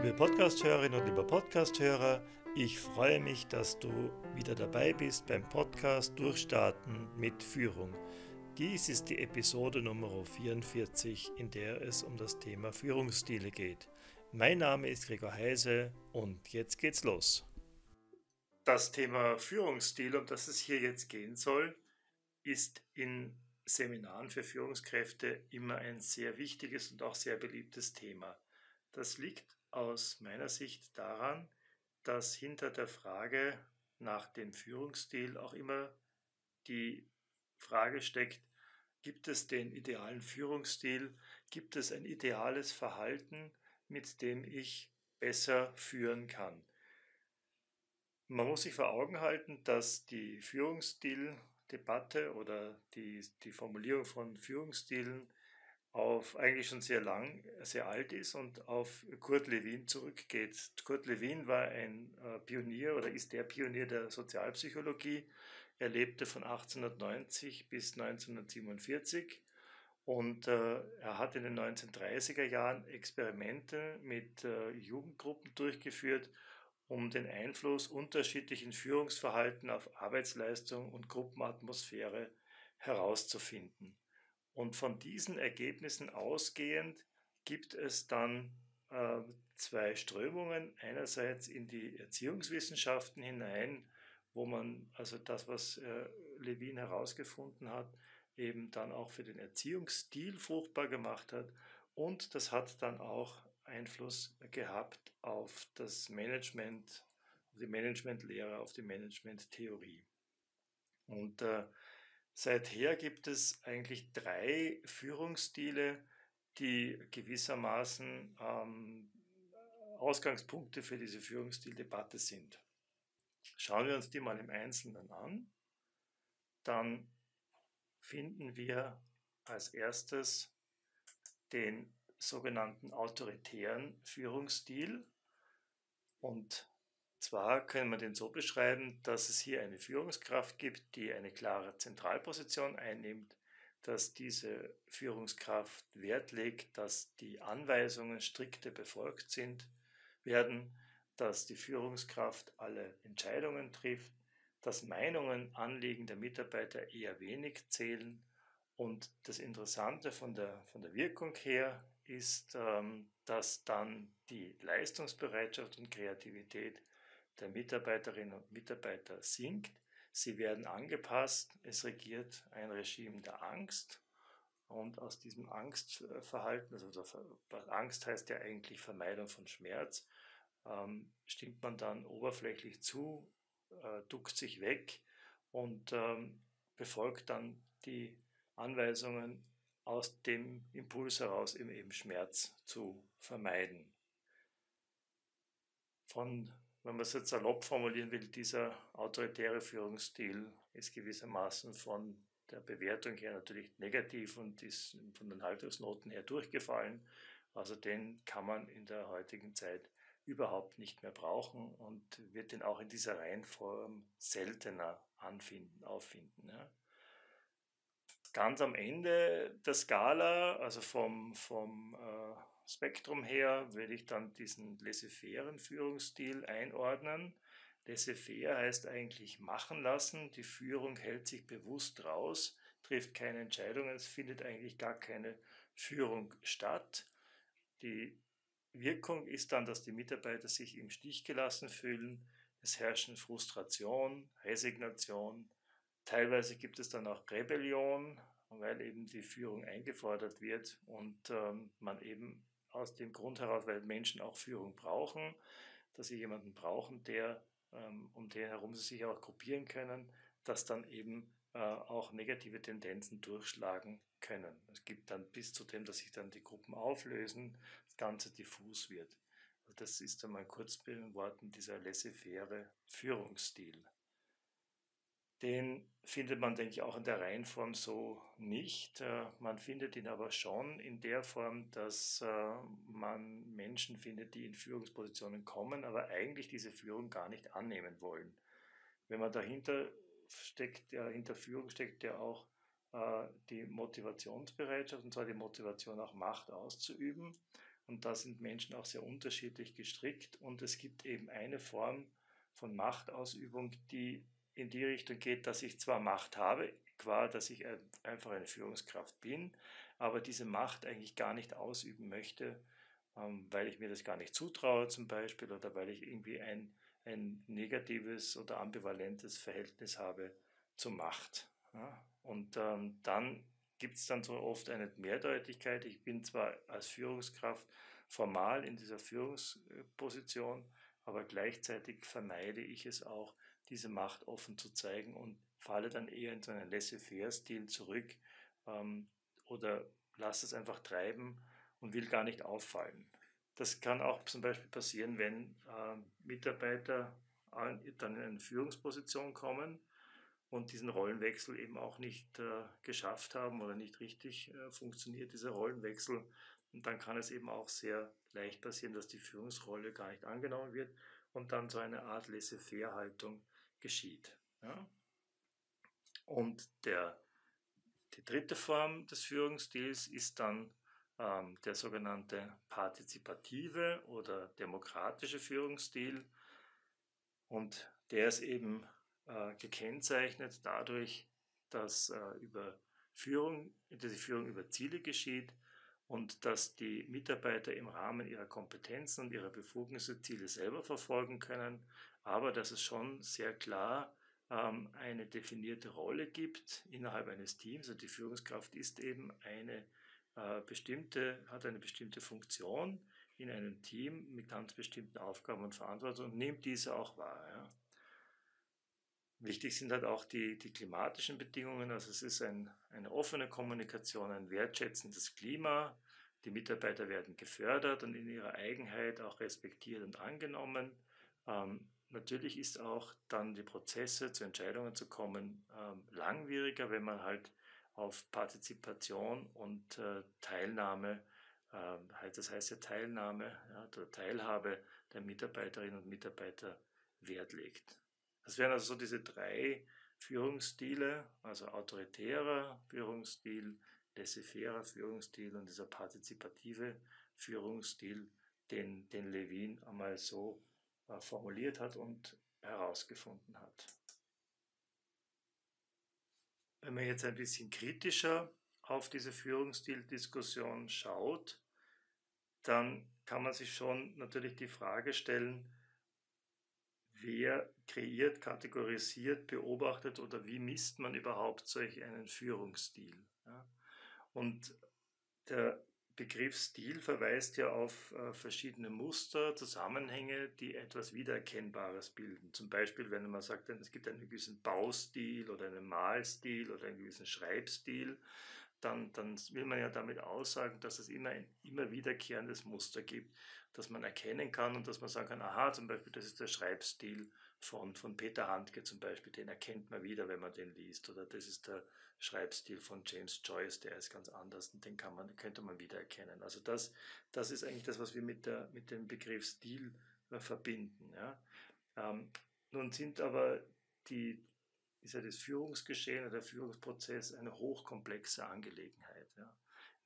Liebe Podcasthörerinnen und lieber Podcasthörer, ich freue mich, dass du wieder dabei bist beim Podcast Durchstarten mit Führung. Dies ist die Episode Nummer 44, in der es um das Thema Führungsstile geht. Mein Name ist Gregor Heise und jetzt geht's los. Das Thema Führungsstil, um das es hier jetzt gehen soll, ist in Seminaren für Führungskräfte immer ein sehr wichtiges und auch sehr beliebtes Thema. Das liegt aus meiner Sicht daran, dass hinter der Frage nach dem Führungsstil auch immer die Frage steckt, gibt es den idealen Führungsstil, gibt es ein ideales Verhalten, mit dem ich besser führen kann. Man muss sich vor Augen halten, dass die Führungsstildebatte oder die, die Formulierung von Führungsstilen auf eigentlich schon sehr lang, sehr alt ist und auf Kurt Lewin zurückgeht. Kurt Lewin war ein äh, Pionier oder ist der Pionier der Sozialpsychologie. Er lebte von 1890 bis 1947 und äh, er hat in den 1930er Jahren Experimente mit äh, Jugendgruppen durchgeführt, um den Einfluss unterschiedlichen Führungsverhalten auf Arbeitsleistung und Gruppenatmosphäre herauszufinden. Und von diesen Ergebnissen ausgehend gibt es dann äh, zwei Strömungen. Einerseits in die Erziehungswissenschaften hinein, wo man also das, was äh, Levin herausgefunden hat, eben dann auch für den Erziehungsstil fruchtbar gemacht hat. Und das hat dann auch Einfluss gehabt auf das Management, auf die Managementlehre, auf die Managementtheorie. Und äh, Seither gibt es eigentlich drei Führungsstile, die gewissermaßen ähm, Ausgangspunkte für diese Führungsstildebatte sind. Schauen wir uns die mal im Einzelnen an. Dann finden wir als erstes den sogenannten autoritären Führungsstil. Und zwar können wir den so beschreiben, dass es hier eine Führungskraft gibt, die eine klare Zentralposition einnimmt, dass diese Führungskraft Wert legt, dass die Anweisungen strikte befolgt sind, werden, dass die Führungskraft alle Entscheidungen trifft, dass Meinungen, Anliegen der Mitarbeiter eher wenig zählen. Und das Interessante von der, von der Wirkung her ist, ähm, dass dann die Leistungsbereitschaft und Kreativität der Mitarbeiterinnen und Mitarbeiter sinkt. Sie werden angepasst. Es regiert ein Regime der Angst. Und aus diesem Angstverhalten, also Angst heißt ja eigentlich Vermeidung von Schmerz, ähm, stimmt man dann oberflächlich zu, äh, duckt sich weg und ähm, befolgt dann die Anweisungen aus dem Impuls heraus, eben, eben Schmerz zu vermeiden. Von wenn man es jetzt salopp formulieren will, dieser autoritäre Führungsstil ist gewissermaßen von der Bewertung her natürlich negativ und ist von den Haltungsnoten her durchgefallen. Also den kann man in der heutigen Zeit überhaupt nicht mehr brauchen und wird den auch in dieser Reihenform seltener anfinden, auffinden. Ja. Ganz am Ende der Skala, also vom, vom äh, Spektrum her würde ich dann diesen laissez-faire Führungsstil einordnen. Laissez-faire heißt eigentlich machen lassen. Die Führung hält sich bewusst raus, trifft keine Entscheidungen, es findet eigentlich gar keine Führung statt. Die Wirkung ist dann, dass die Mitarbeiter sich im Stich gelassen fühlen. Es herrschen Frustration, Resignation. Teilweise gibt es dann auch Rebellion, weil eben die Führung eingefordert wird und ähm, man eben aus dem Grund heraus, weil Menschen auch Führung brauchen, dass sie jemanden brauchen, der, ähm, um den herum sie sich auch gruppieren können, dass dann eben äh, auch negative Tendenzen durchschlagen können. Es gibt dann bis zu dem, dass sich dann die Gruppen auflösen, das Ganze diffus wird. Also das ist einmal kurz in Worten dieser laissez-faire Führungsstil. Den findet man, denke ich, auch in der Reihenform so nicht. Äh, man findet ihn aber schon in der Form, dass äh, man Menschen findet, die in Führungspositionen kommen, aber eigentlich diese Führung gar nicht annehmen wollen. Wenn man dahinter steckt, hinter Führung steckt ja auch äh, die Motivationsbereitschaft, und zwar die Motivation auch Macht auszuüben. Und da sind Menschen auch sehr unterschiedlich gestrickt. Und es gibt eben eine Form von Machtausübung, die in die Richtung geht, dass ich zwar Macht habe, qua, dass ich einfach eine Führungskraft bin, aber diese Macht eigentlich gar nicht ausüben möchte, ähm, weil ich mir das gar nicht zutraue zum Beispiel oder weil ich irgendwie ein, ein negatives oder ambivalentes Verhältnis habe zur Macht. Und ähm, dann gibt es dann so oft eine Mehrdeutigkeit. Ich bin zwar als Führungskraft formal in dieser Führungsposition, aber gleichzeitig vermeide ich es auch, diese Macht offen zu zeigen und falle dann eher in so einen Laissez-faire-Stil zurück ähm, oder lasse es einfach treiben und will gar nicht auffallen. Das kann auch zum Beispiel passieren, wenn äh, Mitarbeiter dann in eine Führungsposition kommen und diesen Rollenwechsel eben auch nicht äh, geschafft haben oder nicht richtig äh, funktioniert, dieser Rollenwechsel. Und dann kann es eben auch sehr leicht passieren, dass die Führungsrolle gar nicht angenommen wird und dann so eine Art Laissez-faire-Haltung geschieht. Ja? Und der, die dritte Form des Führungsstils ist dann ähm, der sogenannte partizipative oder demokratische Führungsstil. Und der ist eben äh, gekennzeichnet dadurch, dass äh, über Führung, dass die Führung über Ziele geschieht und dass die Mitarbeiter im Rahmen ihrer Kompetenzen und ihrer Befugnisse Ziele selber verfolgen können, aber dass es schon sehr klar ähm, eine definierte Rolle gibt innerhalb eines Teams. Also die Führungskraft ist eben eine äh, bestimmte, hat eine bestimmte Funktion in einem Team mit ganz bestimmten Aufgaben und Verantwortung und nimmt diese auch wahr. Ja. Wichtig sind halt auch die, die klimatischen Bedingungen. Also es ist ein, eine offene Kommunikation, ein wertschätzendes Klima. Die Mitarbeiter werden gefördert und in ihrer Eigenheit auch respektiert und angenommen. Ähm, natürlich ist auch dann die Prozesse zu Entscheidungen zu kommen ähm, langwieriger, wenn man halt auf Partizipation und äh, Teilnahme, äh, das heißt ja Teilnahme oder Teilhabe der Mitarbeiterinnen und Mitarbeiter Wert legt. Das wären also so diese drei Führungsstile, also autoritärer Führungsstil, laissez-faire Führungsstil und dieser partizipative Führungsstil, den, den Levin einmal so formuliert hat und herausgefunden hat. Wenn man jetzt ein bisschen kritischer auf diese Führungsstildiskussion schaut, dann kann man sich schon natürlich die Frage stellen, wer kreiert, kategorisiert, beobachtet oder wie misst man überhaupt solch einen Führungsstil. Und der Begriff Stil verweist ja auf äh, verschiedene Muster, Zusammenhänge, die etwas Wiedererkennbares bilden. Zum Beispiel, wenn man sagt, es gibt einen gewissen Baustil oder einen Malstil oder einen gewissen Schreibstil, dann, dann will man ja damit aussagen, dass es immer ein immer wiederkehrendes Muster gibt, das man erkennen kann und dass man sagen kann, aha, zum Beispiel, das ist der Schreibstil von, von Peter Handke zum Beispiel, den erkennt man wieder, wenn man den liest. Oder das ist der Schreibstil von James Joyce, der ist ganz anders und den kann man, könnte man wiedererkennen. Also das, das ist eigentlich das, was wir mit, der, mit dem Begriff Stil äh, verbinden. Ja. Ähm, nun sind aber die, ist ja das Führungsgeschehen oder der Führungsprozess eine hochkomplexe Angelegenheit. Ja.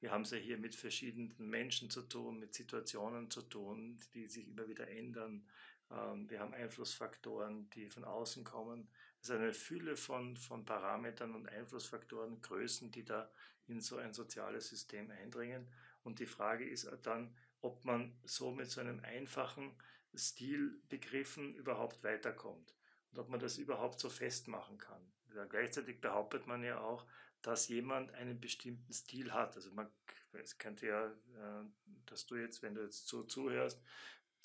Wir haben es ja hier mit verschiedenen Menschen zu tun, mit Situationen zu tun, die sich immer wieder ändern. Ähm, wir haben Einflussfaktoren, die von außen kommen. Es ist eine Fülle von, von Parametern und Einflussfaktoren, Größen, die da in so ein soziales System eindringen. Und die Frage ist dann, ob man so mit so einem einfachen Stilbegriffen überhaupt weiterkommt und ob man das überhaupt so festmachen kann. Ja, gleichzeitig behauptet man ja auch, dass jemand einen bestimmten Stil hat. Also man, es könnte ja, äh, dass du jetzt, wenn du jetzt so zuhörst,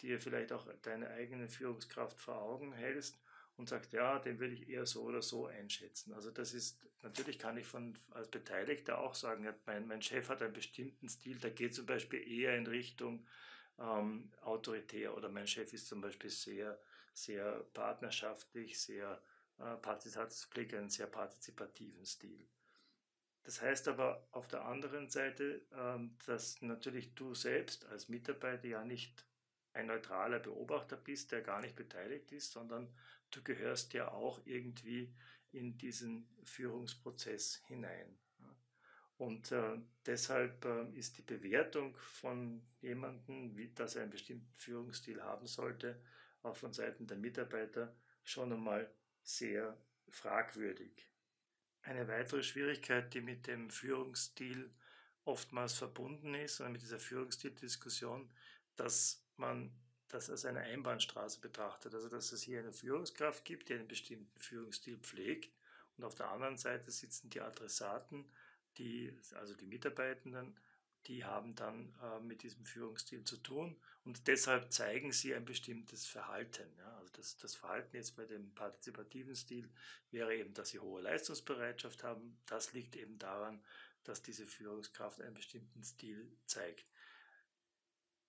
dir vielleicht auch deine eigene Führungskraft vor Augen hältst und sagst, ja, den würde ich eher so oder so einschätzen. Also das ist, natürlich kann ich von, als Beteiligter auch sagen, mein, mein Chef hat einen bestimmten Stil, der geht zum Beispiel eher in Richtung ähm, autoritär oder mein Chef ist zum Beispiel sehr, sehr partnerschaftlich, sehr äh, partizipationsfähig, einen sehr partizipativen Stil. Das heißt aber auf der anderen Seite, ähm, dass natürlich du selbst als Mitarbeiter ja nicht ein neutraler Beobachter bist, der gar nicht beteiligt ist, sondern du gehörst ja auch irgendwie in diesen Führungsprozess hinein. Und äh, deshalb äh, ist die Bewertung von jemandem, wie, dass er einen bestimmten Führungsstil haben sollte, auch von Seiten der Mitarbeiter schon einmal sehr fragwürdig. Eine weitere Schwierigkeit, die mit dem Führungsstil oftmals verbunden ist, oder mit dieser Führungsstildiskussion, dass man das als eine Einbahnstraße betrachtet. Also dass es hier eine Führungskraft gibt, die einen bestimmten Führungsstil pflegt und auf der anderen Seite sitzen die Adressaten, die, also die Mitarbeitenden, die haben dann äh, mit diesem Führungsstil zu tun und deshalb zeigen sie ein bestimmtes Verhalten. Ja? Also das, das Verhalten jetzt bei dem partizipativen Stil wäre eben, dass sie hohe Leistungsbereitschaft haben. Das liegt eben daran, dass diese Führungskraft einen bestimmten Stil zeigt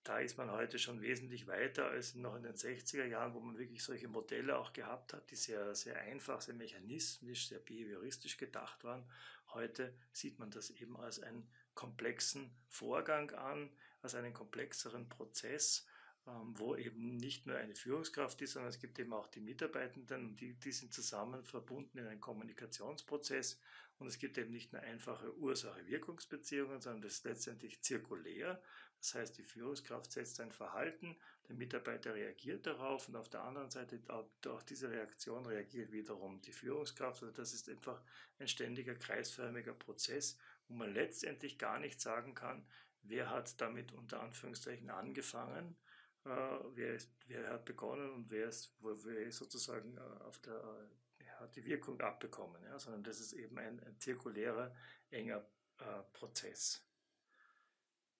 da ist man heute schon wesentlich weiter als noch in den 60er Jahren, wo man wirklich solche Modelle auch gehabt hat, die sehr, sehr einfach, sehr mechanismisch, sehr behavioristisch gedacht waren. Heute sieht man das eben als einen komplexen Vorgang an, als einen komplexeren Prozess, ähm, wo eben nicht nur eine Führungskraft ist, sondern es gibt eben auch die Mitarbeitenden und die, die sind zusammen verbunden in einem Kommunikationsprozess und es gibt eben nicht nur einfache Ursache-Wirkungsbeziehungen, sondern das ist letztendlich zirkulär. Das heißt, die Führungskraft setzt ein Verhalten, der Mitarbeiter reagiert darauf und auf der anderen Seite auch diese Reaktion reagiert wiederum die Führungskraft. Also das ist einfach ein ständiger kreisförmiger Prozess, wo man letztendlich gar nicht sagen kann, wer hat damit unter Anführungszeichen angefangen äh, wer, ist, wer hat begonnen und wer ist, wer ist sozusagen äh, auf der, äh, hat die Wirkung abbekommen, ja, sondern das ist eben ein, ein zirkulärer, enger äh, Prozess.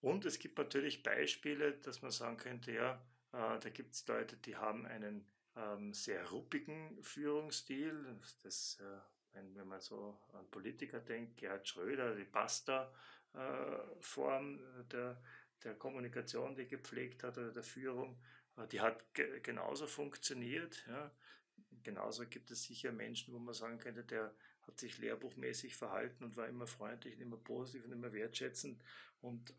Und es gibt natürlich Beispiele, dass man sagen könnte, ja, äh, da gibt es Leute, die haben einen ähm, sehr ruppigen Führungsstil. Das, äh, wenn, wenn, man so an Politiker denkt, Gerhard Schröder, die Basta-Form der der Kommunikation, die gepflegt hat oder der Führung, äh, die hat ge genauso funktioniert. Ja. Genauso gibt es sicher Menschen, wo man sagen könnte, der hat sich lehrbuchmäßig verhalten und war immer freundlich und immer positiv und immer wertschätzend. Und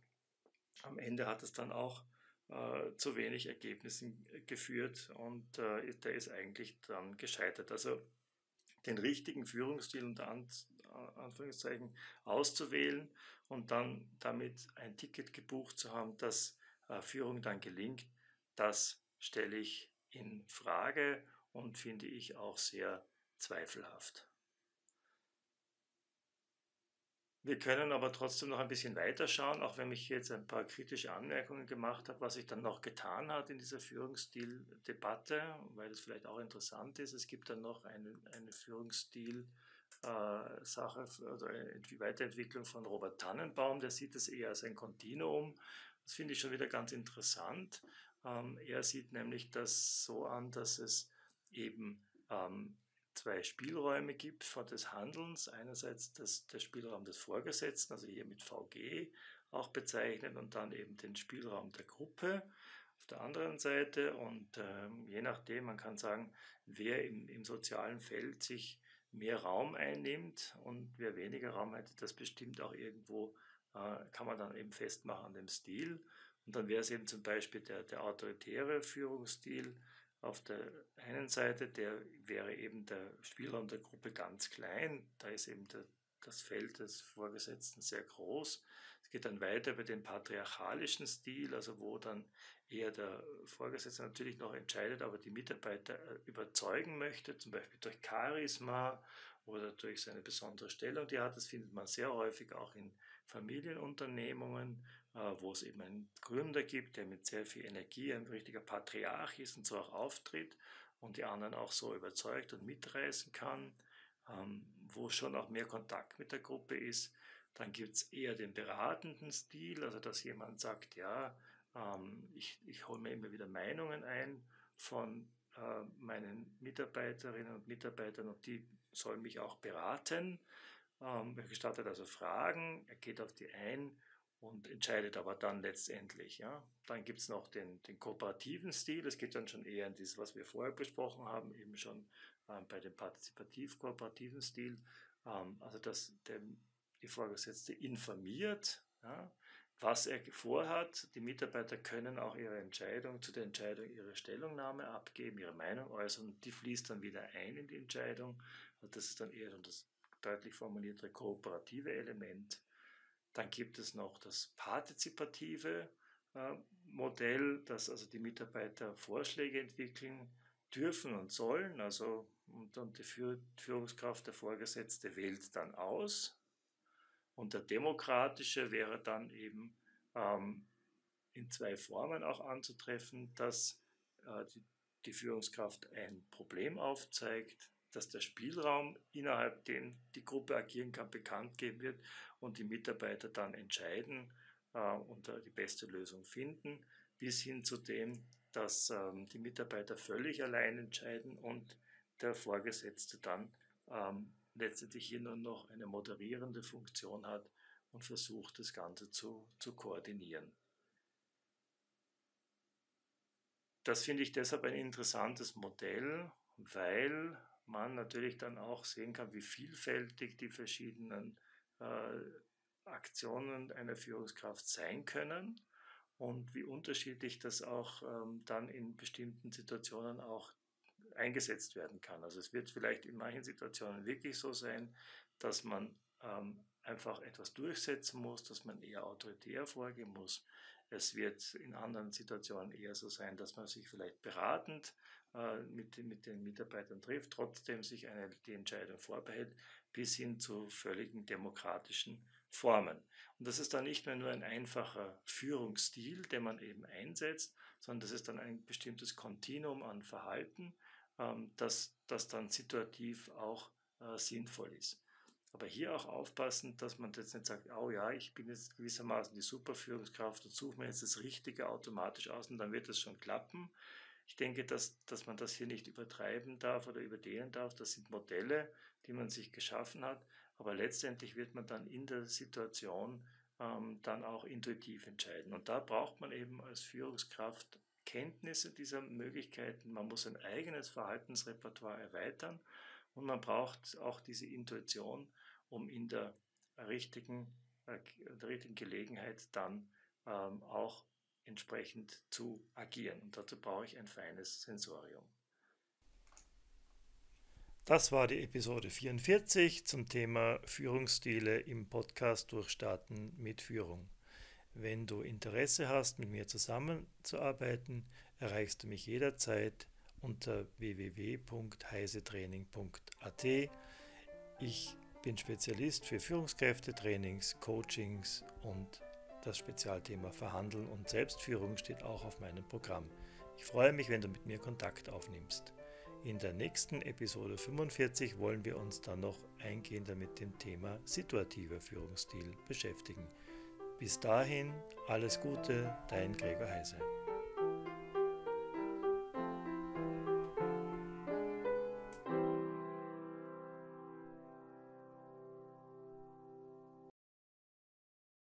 am Ende hat es dann auch äh, zu wenig Ergebnissen geführt und äh, der ist eigentlich dann gescheitert. Also den richtigen Führungsstil unter Anführungszeichen auszuwählen und dann damit ein Ticket gebucht zu haben, dass äh, Führung dann gelingt, das stelle ich in Frage und finde ich auch sehr zweifelhaft. Wir können aber trotzdem noch ein bisschen weiter schauen, auch wenn ich jetzt ein paar kritische Anmerkungen gemacht habe, was sich dann noch getan hat in dieser Führungsstil-Debatte, weil es vielleicht auch interessant ist. Es gibt dann noch eine, eine Führungsstil-Sache oder die Weiterentwicklung von Robert Tannenbaum, der sieht es eher als ein Kontinuum. Das finde ich schon wieder ganz interessant. Ähm, er sieht nämlich das so an, dass es eben ähm, zwei Spielräume gibt des Handelns. Einerseits das, der Spielraum des Vorgesetzten, also hier mit VG auch bezeichnet, und dann eben den Spielraum der Gruppe auf der anderen Seite. Und ähm, je nachdem, man kann sagen, wer im, im sozialen Feld sich mehr Raum einnimmt und wer weniger Raum hat, das bestimmt auch irgendwo, äh, kann man dann eben festmachen an dem Stil. Und dann wäre es eben zum Beispiel der, der autoritäre Führungsstil, auf der einen Seite, der wäre eben der Spielraum der Gruppe ganz klein, da ist eben der, das Feld des Vorgesetzten sehr groß. Es geht dann weiter über den patriarchalischen Stil, also wo dann eher der Vorgesetzte natürlich noch entscheidet, aber die Mitarbeiter äh, überzeugen möchte, zum Beispiel durch Charisma oder durch seine besondere Stellung, die hat. Das findet man sehr häufig auch in Familienunternehmungen, wo es eben einen Gründer gibt, der mit sehr viel Energie ein richtiger Patriarch ist und so auch auftritt und die anderen auch so überzeugt und mitreißen kann, ähm, wo schon auch mehr Kontakt mit der Gruppe ist. Dann gibt es eher den beratenden Stil, also dass jemand sagt, ja, ähm, ich, ich hole mir immer wieder Meinungen ein von äh, meinen Mitarbeiterinnen und Mitarbeitern und die sollen mich auch beraten. Ähm, er gestattet also Fragen, er geht auf die ein und entscheidet aber dann letztendlich. Ja. Dann gibt es noch den, den kooperativen Stil, das geht dann schon eher in das, was wir vorher besprochen haben, eben schon ähm, bei dem partizipativ-kooperativen Stil. Ähm, also dass der, die Vorgesetzte informiert, ja, was er vorhat. Die Mitarbeiter können auch ihre Entscheidung zu der Entscheidung ihre Stellungnahme abgeben, ihre Meinung äußern. Die fließt dann wieder ein in die Entscheidung. Also das ist dann eher das deutlich formulierte kooperative Element. Dann gibt es noch das partizipative äh, Modell, dass also die Mitarbeiter Vorschläge entwickeln dürfen und sollen. Also und, und die Führungskraft, der Vorgesetzte, wählt dann aus. Und der demokratische wäre dann eben ähm, in zwei Formen auch anzutreffen, dass äh, die, die Führungskraft ein Problem aufzeigt, dass der Spielraum, innerhalb dem die Gruppe agieren kann, bekannt geben wird und die Mitarbeiter dann entscheiden äh, und äh, die beste Lösung finden, bis hin zu dem, dass ähm, die Mitarbeiter völlig allein entscheiden und der Vorgesetzte dann ähm, letztendlich hier nur noch eine moderierende Funktion hat und versucht, das Ganze zu, zu koordinieren. Das finde ich deshalb ein interessantes Modell, weil man natürlich dann auch sehen kann, wie vielfältig die verschiedenen äh, Aktionen einer Führungskraft sein können und wie unterschiedlich das auch ähm, dann in bestimmten Situationen auch eingesetzt werden kann. Also es wird vielleicht in manchen Situationen wirklich so sein, dass man ähm, einfach etwas durchsetzen muss, dass man eher autoritär vorgehen muss. Es wird in anderen Situationen eher so sein, dass man sich vielleicht beratend äh, mit, mit den Mitarbeitern trifft, trotzdem sich eine, die Entscheidung vorbehält, bis hin zu völligen demokratischen Formen. Und das ist dann nicht mehr nur ein einfacher Führungsstil, den man eben einsetzt, sondern das ist dann ein bestimmtes Kontinuum an Verhalten, ähm, das, das dann situativ auch äh, sinnvoll ist. Aber hier auch aufpassen, dass man jetzt nicht sagt, oh ja, ich bin jetzt gewissermaßen die Superführungskraft und suche mir jetzt das Richtige automatisch aus und dann wird das schon klappen. Ich denke, dass, dass man das hier nicht übertreiben darf oder überdehnen darf. Das sind Modelle, die man sich geschaffen hat. Aber letztendlich wird man dann in der Situation ähm, dann auch intuitiv entscheiden. Und da braucht man eben als Führungskraft Kenntnisse dieser Möglichkeiten. Man muss ein eigenes Verhaltensrepertoire erweitern und man braucht auch diese Intuition, um in der richtigen, äh, der richtigen Gelegenheit dann ähm, auch entsprechend zu agieren. Und dazu brauche ich ein feines Sensorium. Das war die Episode 44 zum Thema Führungsstile im Podcast Durchstarten mit Führung. Wenn du Interesse hast, mit mir zusammenzuarbeiten, erreichst du mich jederzeit unter www.heisetraining.at. Ich bin Spezialist für Führungskräftetrainings, Coachings und das Spezialthema Verhandeln und Selbstführung steht auch auf meinem Programm. Ich freue mich, wenn du mit mir Kontakt aufnimmst. In der nächsten Episode 45 wollen wir uns dann noch eingehender mit dem Thema situativer Führungsstil beschäftigen. Bis dahin alles Gute, dein Gregor Heise.